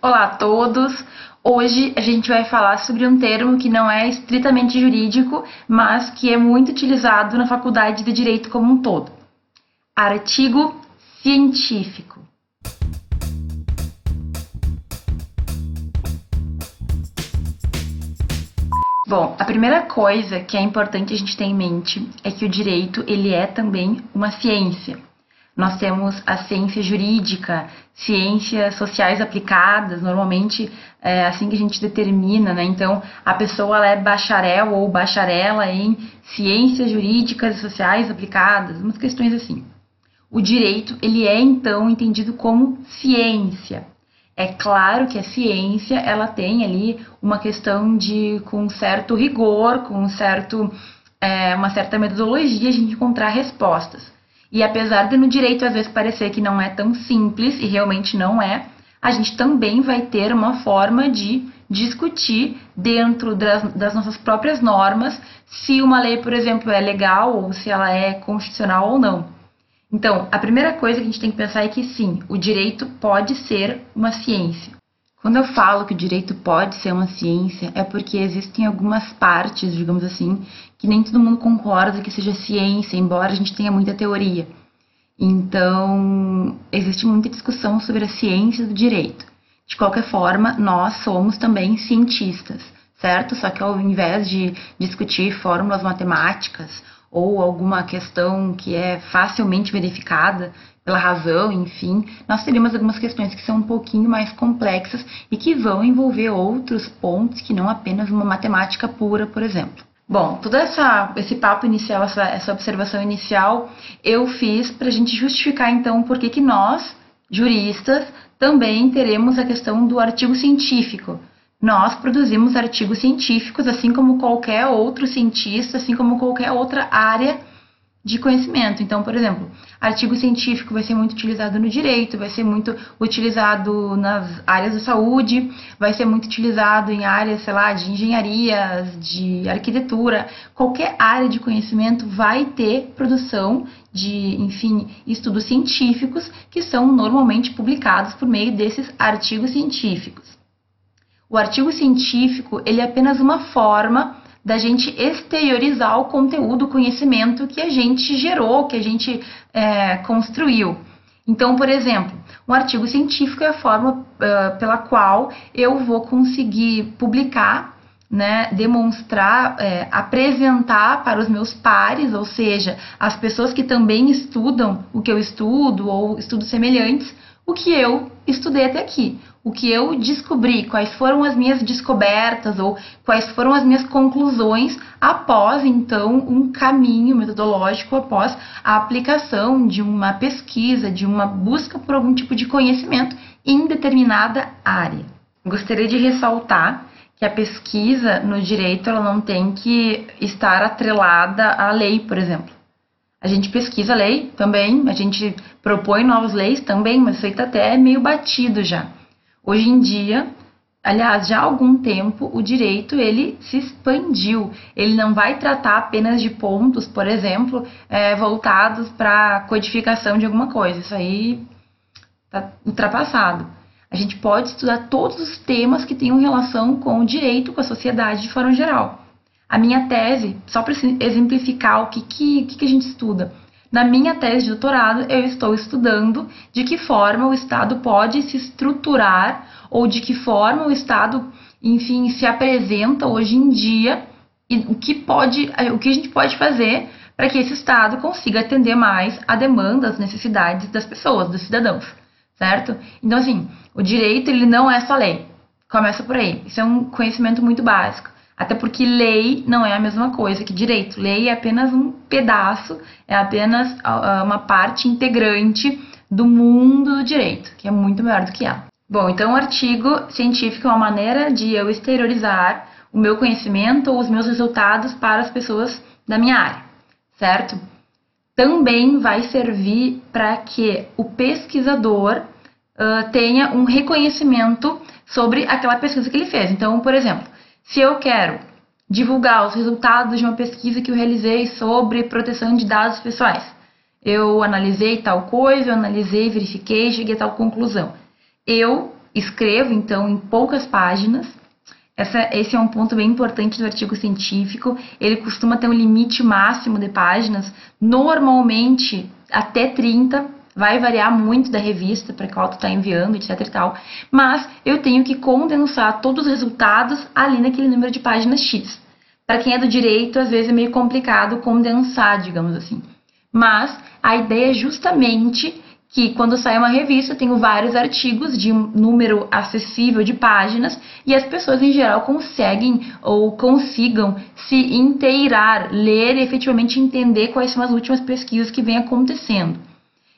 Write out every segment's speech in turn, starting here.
Olá a todos! Hoje a gente vai falar sobre um termo que não é estritamente jurídico, mas que é muito utilizado na faculdade de direito como um todo. Artigo científico. Bom, a primeira coisa que é importante a gente ter em mente é que o direito ele é também uma ciência. Nós temos a ciência jurídica, ciências sociais aplicadas, normalmente é assim que a gente determina, né? Então, a pessoa é bacharel ou bacharela em ciências jurídicas e sociais aplicadas, umas questões assim. O direito, ele é então entendido como ciência. É claro que a ciência, ela tem ali uma questão de com certo rigor, com certo, é, uma certa metodologia a gente encontrar respostas. E apesar de no direito às vezes parecer que não é tão simples, e realmente não é, a gente também vai ter uma forma de discutir dentro das, das, nossas próprias normas se uma lei, por exemplo, é legal ou se ela é constitucional ou não. Então, a primeira coisa que a gente tem que pensar é que sim, o direito pode ser uma ciência. Quando eu falo que o direito pode ser uma ciência, é porque existem algumas partes, digamos assim, que nem todo mundo concorda que seja ciência, embora a gente tenha muita teoria. Então, existe muita discussão sobre a ciência do direito. De qualquer forma, nós somos também cientistas, certo? Só que ao invés de discutir fórmulas matemáticas ou alguma questão que é facilmente verificada pela razão, enfim, nós teríamos algumas questões que são um pouquinho mais complexas e que vão envolver outros pontos que não apenas uma matemática pura, por exemplo. Bom, todo essa, esse papo inicial, essa, essa observação inicial, eu fiz para a gente justificar então por que, que nós, juristas, também teremos a questão do artigo científico. Nós produzimos artigos científicos, assim como qualquer outro cientista, assim como qualquer outra área de conhecimento. Então, por exemplo, artigo científico vai ser muito utilizado no direito, vai ser muito utilizado nas áreas da saúde, vai ser muito utilizado em áreas, sei lá, de engenharias, de arquitetura. Qualquer área de conhecimento vai ter produção de, enfim, estudos científicos que são normalmente publicados por meio desses artigos científicos. O artigo científico, ele é apenas uma forma da gente exteriorizar o conteúdo, o conhecimento que a gente gerou, que a gente é, construiu. Então, por exemplo, um artigo científico é a forma uh, pela qual eu vou conseguir publicar, né, demonstrar, é, apresentar para os meus pares, ou seja, as pessoas que também estudam o que eu estudo ou estudos semelhantes, o que eu estudei até aqui, o que eu descobri, quais foram as minhas descobertas ou quais foram as minhas conclusões após então um caminho metodológico, após a aplicação de uma pesquisa, de uma busca por algum tipo de conhecimento em determinada área. Gostaria de ressaltar que a pesquisa no direito ela não tem que estar atrelada à lei, por exemplo. A gente pesquisa lei também, a gente propõe novas leis também, mas isso aí está até meio batido já. Hoje em dia, aliás, já há algum tempo, o direito ele se expandiu. Ele não vai tratar apenas de pontos, por exemplo, é, voltados para codificação de alguma coisa. Isso aí está ultrapassado. A gente pode estudar todos os temas que tenham relação com o direito, com a sociedade de forma geral. A minha tese, só para exemplificar o que, que, que a gente estuda, na minha tese de doutorado, eu estou estudando de que forma o Estado pode se estruturar ou de que forma o Estado, enfim, se apresenta hoje em dia e o que pode, o que a gente pode fazer para que esse Estado consiga atender mais a demanda, as necessidades das pessoas, dos cidadãos, certo? Então, assim, o direito ele não é só lei. Começa por aí. Isso é um conhecimento muito básico. Até porque lei não é a mesma coisa que direito. Lei é apenas um pedaço, é apenas uma parte integrante do mundo do direito, que é muito maior do que ela. Bom, então o artigo científico é uma maneira de eu exteriorizar o meu conhecimento ou os meus resultados para as pessoas da minha área, certo? Também vai servir para que o pesquisador uh, tenha um reconhecimento sobre aquela pesquisa que ele fez. Então, por exemplo, se eu quero divulgar os resultados de uma pesquisa que eu realizei sobre proteção de dados pessoais, eu analisei tal coisa, eu analisei, verifiquei, cheguei a tal conclusão. Eu escrevo, então, em poucas páginas. Essa, esse é um ponto bem importante do artigo científico. Ele costuma ter um limite máximo de páginas, normalmente até 30, vai variar muito da revista para qual tu está enviando, etc e tal, mas eu tenho que condensar todos os resultados ali naquele número de páginas X. Para quem é do direito, às vezes é meio complicado condensar, digamos assim. Mas a ideia é justamente que quando sai uma revista, eu tenho vários artigos de um número acessível de páginas e as pessoas em geral conseguem ou consigam se inteirar, ler e efetivamente entender quais são as últimas pesquisas que vêm acontecendo.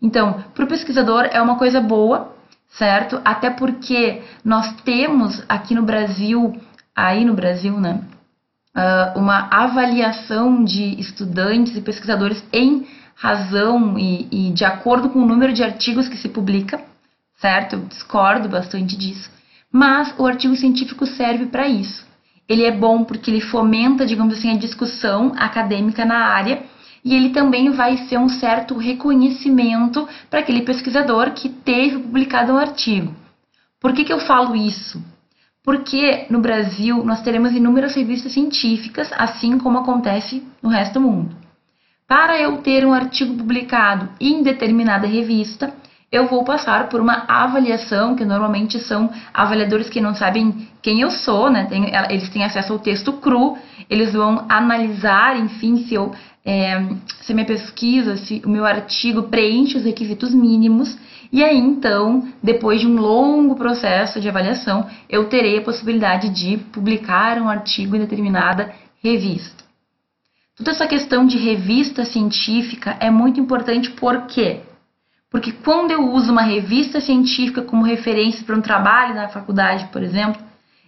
Então, para o pesquisador é uma coisa boa, certo? Até porque nós temos aqui no Brasil, aí no Brasil, né, ah, uma avaliação de estudantes e pesquisadores em razão e, e de acordo com o número de artigos que se publica, certo? Eu discordo bastante disso. Mas o artigo científico serve para isso. Ele é bom porque ele fomenta, digamos assim, a discussão acadêmica na área e ele também vai ser um certo reconhecimento para aquele pesquisador que teve publicado um artigo. Por que, que eu falo isso? Porque no Brasil nós teremos inúmeras revistas científicas, assim como acontece no resto do mundo. Para eu ter um artigo publicado em determinada revista, eu vou passar por uma avaliação, que normalmente são avaliadores que não sabem quem eu sou, né? Tem, eles têm acesso ao texto cru, eles vão analisar, enfim, se, eu, é, se a minha pesquisa, se o meu artigo preenche os requisitos mínimos, e aí então, depois de um longo processo de avaliação, eu terei a possibilidade de publicar um artigo em determinada revista. Toda essa questão de revista científica é muito importante por quê? Porque quando eu uso uma revista científica como referência para um trabalho na faculdade, por exemplo,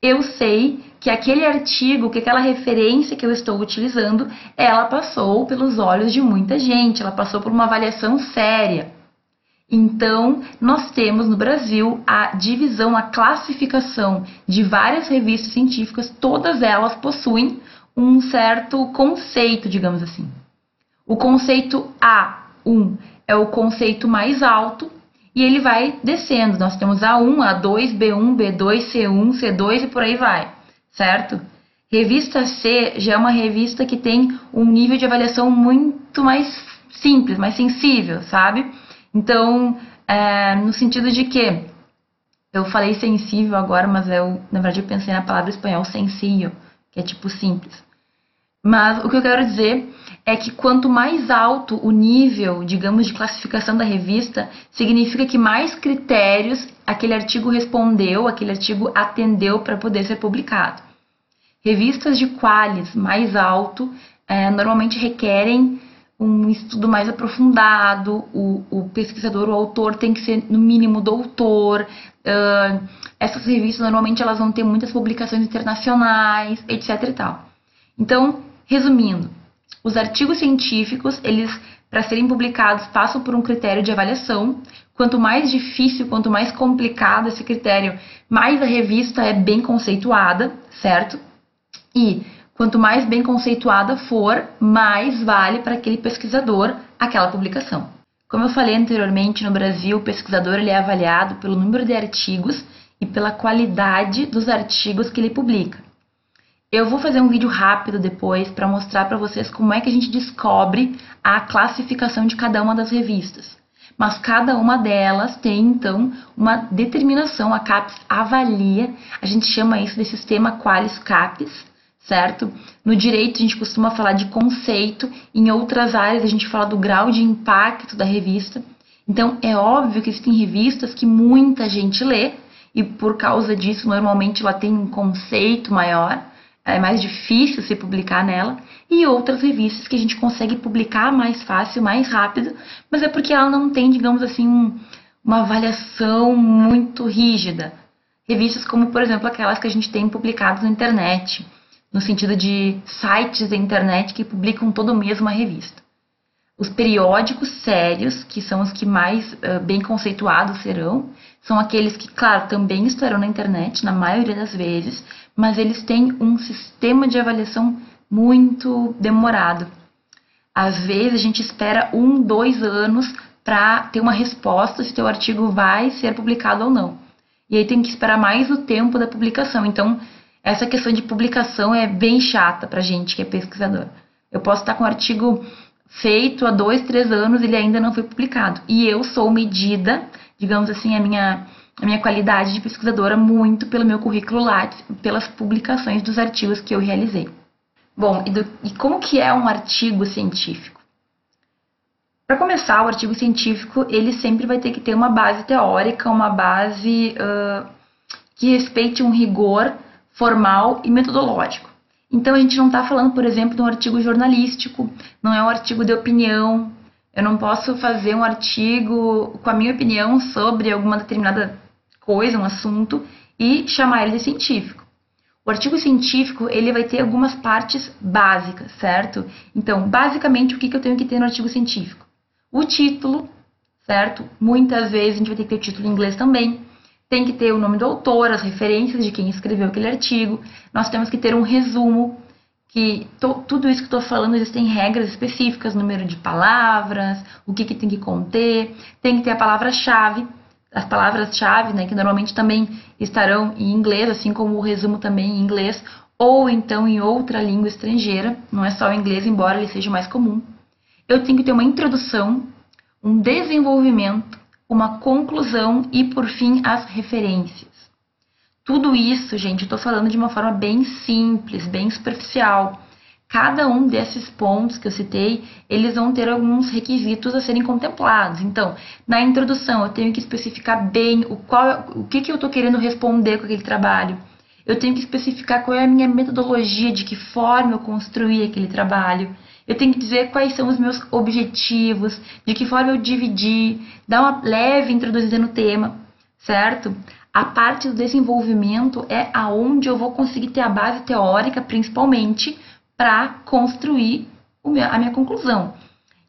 eu sei que aquele artigo, que aquela referência que eu estou utilizando, ela passou pelos olhos de muita gente, ela passou por uma avaliação séria. Então, nós temos no Brasil a divisão, a classificação de várias revistas científicas, todas elas possuem um certo conceito, digamos assim. O conceito A1 é o conceito mais alto e ele vai descendo. Nós temos A1, A2, B1, B2, C1, C2 e por aí vai, certo? Revista C já é uma revista que tem um nível de avaliação muito mais simples, mais sensível, sabe? Então, é, no sentido de que eu falei sensível agora, mas eu, na verdade, eu pensei na palavra espanhol sensível, que é tipo simples. Mas o que eu quero dizer é que quanto mais alto o nível, digamos, de classificação da revista, significa que mais critérios aquele artigo respondeu, aquele artigo atendeu para poder ser publicado. Revistas de qualis mais alto é, normalmente requerem um estudo mais aprofundado, o, o, pesquisador, o autor tem que ser no mínimo doutor. Uh, essas revistas normalmente elas vão ter muitas publicações internacionais, etc. E tal. Então, Resumindo, os artigos científicos, eles para serem publicados passam por um critério de avaliação. Quanto mais difícil, quanto mais complicado esse critério, mais a revista é bem conceituada, certo? E quanto mais bem conceituada for, mais vale para aquele pesquisador aquela publicação. Como eu falei anteriormente, no Brasil, o pesquisador ele é avaliado pelo número de artigos e pela qualidade dos artigos que ele publica. Eu vou fazer um vídeo rápido depois para mostrar para vocês como é que a gente descobre a classificação de cada uma das revistas. Mas cada uma delas tem então uma determinação, a CAPES avalia, a gente chama isso de sistema Qualis CAPES, certo? No direito a gente costuma falar de conceito, em outras áreas a gente fala do grau de impacto da revista. Então é óbvio que existem revistas que muita gente lê e por causa disso normalmente ela tem um conceito maior é mais difícil se publicar nela, e outras revistas que a gente consegue publicar mais fácil, mais rápido, mas é porque ela não tem, digamos assim, um, uma avaliação muito rígida. Revistas como, por exemplo, aquelas que a gente tem publicadas na internet, no sentido de sites da internet que publicam todo mês uma revista. Os periódicos sérios, que são os que mais uh, bem conceituados serão, são aqueles que, claro, também estarão na internet, na maioria das vezes, mas eles têm um sistema de avaliação muito demorado. Às vezes a gente espera um, dois anos para ter uma resposta se teu artigo vai ser publicado ou não. E aí tem que esperar mais o tempo da publicação. Então, essa questão de publicação é bem chata pra gente que é pesquisador. Eu posso estar com um artigo feito há dois, três anos, ele ainda não foi publicado. E eu sou medida, digamos assim, a minha, a minha qualidade de pesquisadora muito pelo meu currículo lá, pelas publicações dos artigos que eu realizei. Bom, e, do, e como que é um artigo científico? Para começar, o artigo científico ele sempre vai ter que ter uma base teórica, uma base uh, que respeite um rigor formal e metodológico. Então a gente não está falando, por exemplo, de um artigo jornalístico, não é um artigo de opinião. Eu não posso fazer um artigo com a minha opinião sobre alguma determinada coisa, um assunto, e chamar ele de científico. O artigo científico ele vai ter algumas partes básicas, certo? Então, basicamente, o que, que eu tenho que ter no artigo científico? O título, certo? Muitas vezes a gente vai ter que ter o título em inglês também. Tem que ter o nome do autor, as referências de quem escreveu aquele artigo. Nós temos que ter um resumo, que to, tudo isso que estou falando, existem regras específicas, número de palavras, o que, que tem que conter. Tem que ter a palavra-chave, as palavras-chave, né, que normalmente também estarão em inglês, assim como o resumo também em inglês, ou então em outra língua estrangeira, não é só o inglês, embora ele seja mais comum. Eu tenho que ter uma introdução, um desenvolvimento, uma conclusão e, por fim, as referências. Tudo isso, gente, eu estou falando de uma forma bem simples, bem superficial. Cada um desses pontos que eu citei, eles vão ter alguns requisitos a serem contemplados. Então, na introdução, eu tenho que especificar bem o, qual, o que, que eu estou querendo responder com aquele trabalho. Eu tenho que especificar qual é a minha metodologia, de que forma eu construí aquele trabalho. Eu tenho que dizer quais são os meus objetivos, de que forma eu dividi, dar uma leve introduzida no tema, certo? A parte do desenvolvimento é aonde eu vou conseguir ter a base teórica, principalmente, para construir a minha conclusão.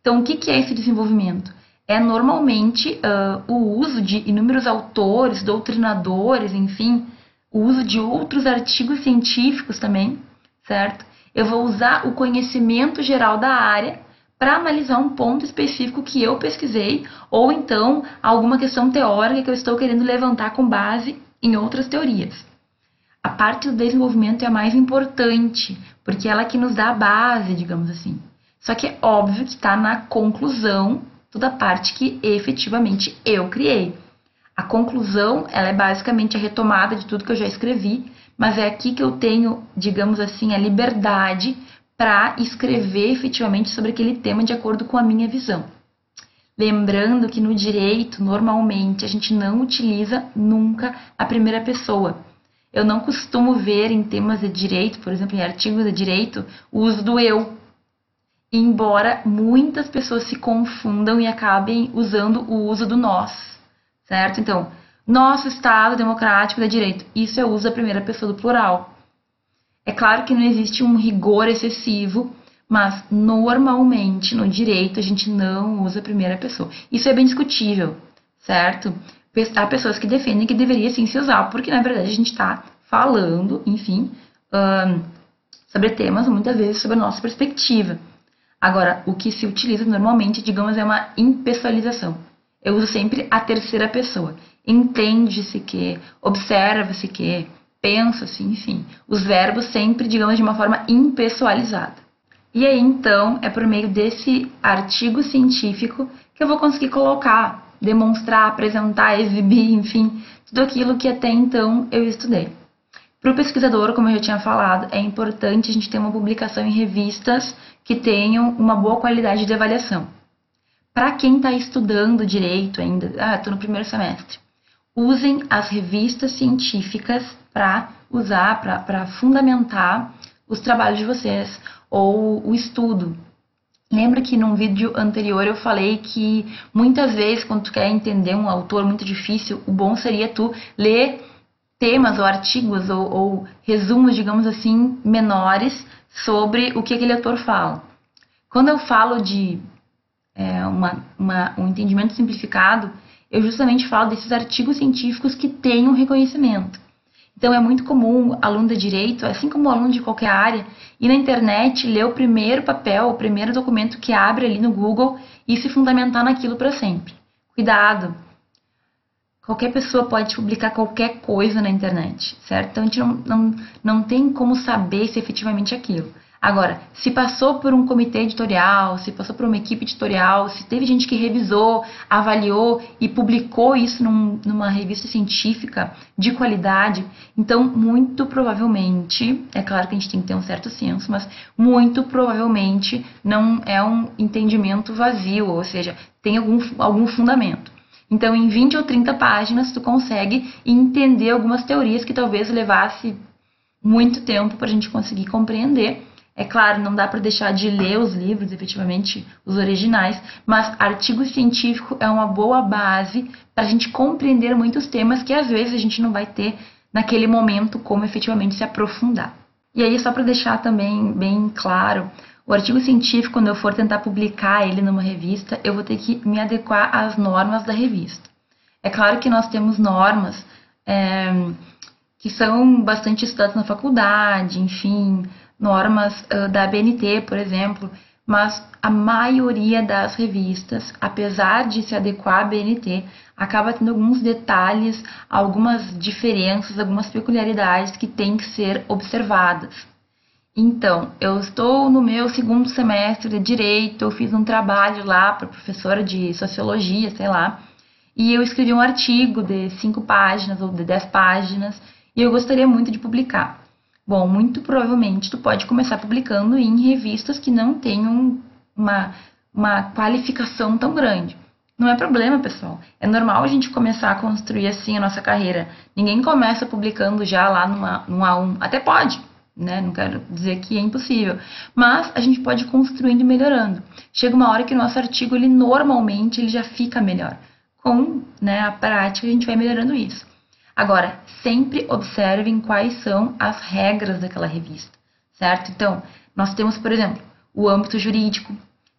Então, o que é esse desenvolvimento? É normalmente uh, o uso de inúmeros autores, doutrinadores, enfim, o uso de outros artigos científicos também, certo? eu vou usar o conhecimento geral da área para analisar um ponto específico que eu pesquisei, ou então alguma questão teórica que eu estou querendo levantar com base em outras teorias. A parte do desenvolvimento é a mais importante, porque ela é que nos dá a base, digamos assim. Só que é óbvio que está na conclusão toda a parte que efetivamente eu criei. A conclusão, ela é basicamente a retomada de tudo que eu já escrevi mas é aqui que eu tenho, digamos assim, a liberdade para escrever efetivamente sobre aquele tema de acordo com a minha visão. Lembrando que no direito, normalmente, a gente não utiliza nunca a primeira pessoa. Eu não costumo ver em temas de direito, por exemplo, em artigos de direito, o uso do eu. Embora muitas pessoas se confundam e acabem usando o uso do nós, certo? Então, nosso Estado democrático de direito. Isso é uso da primeira pessoa do plural. É claro que não existe um rigor excessivo, mas normalmente no direito a gente não usa a primeira pessoa. Isso é bem discutível, certo? Há pessoas que defendem que deveria sim se usar, porque na verdade a gente está falando, enfim, um, sobre temas muitas vezes sobre a nossa perspectiva. Agora, o que se utiliza normalmente, digamos, é uma impessoalização. Eu uso sempre a terceira pessoa entende-se que, observa-se que, pensa-se, enfim. Os verbos sempre, digamos, de uma forma impessoalizada. E aí, então, é por meio desse artigo científico que eu vou conseguir colocar, demonstrar, apresentar, exibir, enfim, tudo aquilo que até então eu estudei. Para o pesquisador, como eu já tinha falado, é importante a gente ter uma publicação em revistas que tenham uma boa qualidade de avaliação. Para quem está estudando direito ainda, ah, estou no primeiro semestre, usem as revistas científicas para usar, para fundamentar os trabalhos de vocês ou o estudo. Lembra que num vídeo anterior eu falei que muitas vezes quando tu quer entender um autor muito difícil, o bom seria tu ler temas ou artigos ou, ou resumos, digamos assim, menores sobre o que aquele autor fala. Quando eu falo de é, uma, uma, um entendimento simplificado, eu justamente falo desses artigos científicos que têm um reconhecimento. Então é muito comum aluno de direito, assim como aluno de qualquer área, ir na internet, ler o primeiro papel, o primeiro documento que abre ali no Google e se fundamentar naquilo para sempre. Cuidado! qualquer pessoa pode publicar qualquer coisa na internet, certo? Então a gente não, não, não tem como saber se efetivamente é aquilo. Agora, se passou por um comitê editorial, se passou por uma equipe editorial, se teve gente que revisou, avaliou e publicou isso num, numa revista científica de qualidade, então muito provavelmente, é claro que a gente tem que ter um certo senso, mas muito provavelmente não é um entendimento vazio, ou seja, tem algum, algum fundamento. Então, em 20 ou 30 páginas, tu consegue entender algumas teorias que talvez levasse muito tempo para a gente conseguir compreender é claro, não dá para deixar de ler os livros, efetivamente, os originais, mas artigo científico é uma boa base para a gente compreender muitos temas que às vezes a gente não vai ter naquele momento como efetivamente se aprofundar. E aí, só para deixar também bem claro, o artigo científico, quando eu for tentar publicar ele numa revista, eu vou ter que me adequar às normas da revista. É claro que nós temos normas é, que são bastante estudadas na faculdade, enfim, normas da BNT, por exemplo, mas a maioria das revistas, apesar de se adequar à BNT, acaba tendo alguns detalhes, algumas diferenças, algumas peculiaridades que têm que ser observadas. Então, eu estou no meu segundo semestre de direito, eu fiz um trabalho lá para professora de sociologia, sei lá, e eu escrevi um artigo de cinco páginas ou de dez páginas e eu gostaria muito de publicar. Bom, muito provavelmente tu pode começar publicando em revistas que não tenham uma, uma qualificação tão grande. Não é problema, pessoal. É normal a gente começar a construir assim a nossa carreira. Ninguém começa publicando já lá num A1. Até pode, né? Não quero dizer que é impossível. Mas a gente pode ir construindo e melhorando. Chega uma hora que o nosso artigo, ele normalmente, ele já fica melhor. Com né, a prática, a gente vai melhorando isso. Agora, sempre observem quais são as regras daquela revista, certo? Então, nós temos, por exemplo, o âmbito jurídico,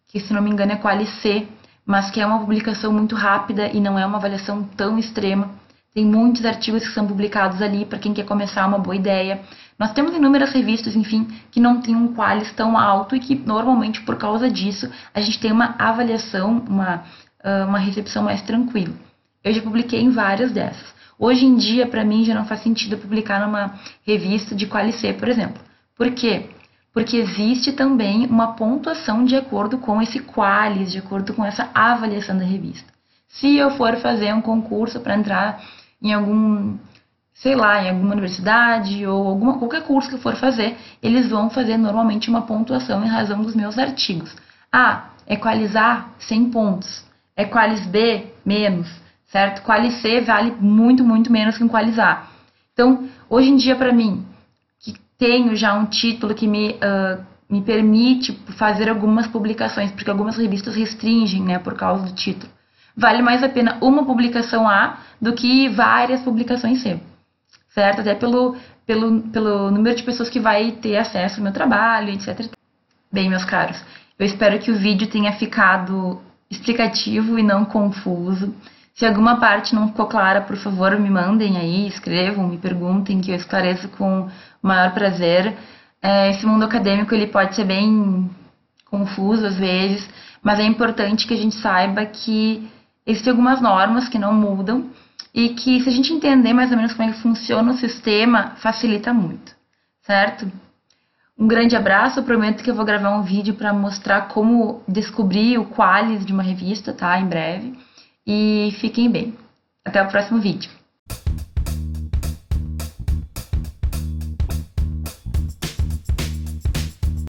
que se não me engano é Quali C, mas que é uma publicação muito rápida e não é uma avaliação tão extrema. Tem muitos artigos que são publicados ali para quem quer começar uma boa ideia. Nós temos inúmeras revistas, enfim, que não têm um qualis tão alto e que normalmente por causa disso a gente tem uma avaliação, uma, ah, uma recepção mais tranquila. Eu já publiquei em várias dessas. Hoje em dia, para mim, já não faz sentido publicar numa revista de Qualicê, por exemplo. Por quê? Porque existe também uma pontuação de acordo com esse qualis, de acordo com essa avaliação da revista. Se eu for fazer um concurso para entrar em algum, sei lá, em alguma universidade ou alguma, qualquer curso que eu for fazer, eles vão fazer normalmente uma pontuação em razão dos meus artigos. Ah, equalizar 100 pontos. Equalis B, menos certo? Quali-C vale muito, muito menos que um Quali-A. Então, hoje em dia, para mim, que tenho já um título que me, uh, me permite fazer algumas publicações, porque algumas revistas restringem, né, por causa do título, vale mais a pena uma publicação A do que várias publicações C, certo? Até pelo, pelo, pelo número de pessoas que vai ter acesso ao meu trabalho, etc. Bem, meus caros, eu espero que o vídeo tenha ficado explicativo e não confuso. Se alguma parte não ficou clara, por favor, me mandem aí, escrevam, me perguntem, que eu esclareço com o maior prazer. É, esse mundo acadêmico ele pode ser bem confuso às vezes, mas é importante que a gente saiba que existem algumas normas que não mudam e que se a gente entender mais ou menos como é que funciona o sistema, facilita muito, certo? Um grande abraço, eu prometo que eu vou gravar um vídeo para mostrar como descobrir o qualis de uma revista, tá? Em breve e fiquem bem. Até o próximo vídeo.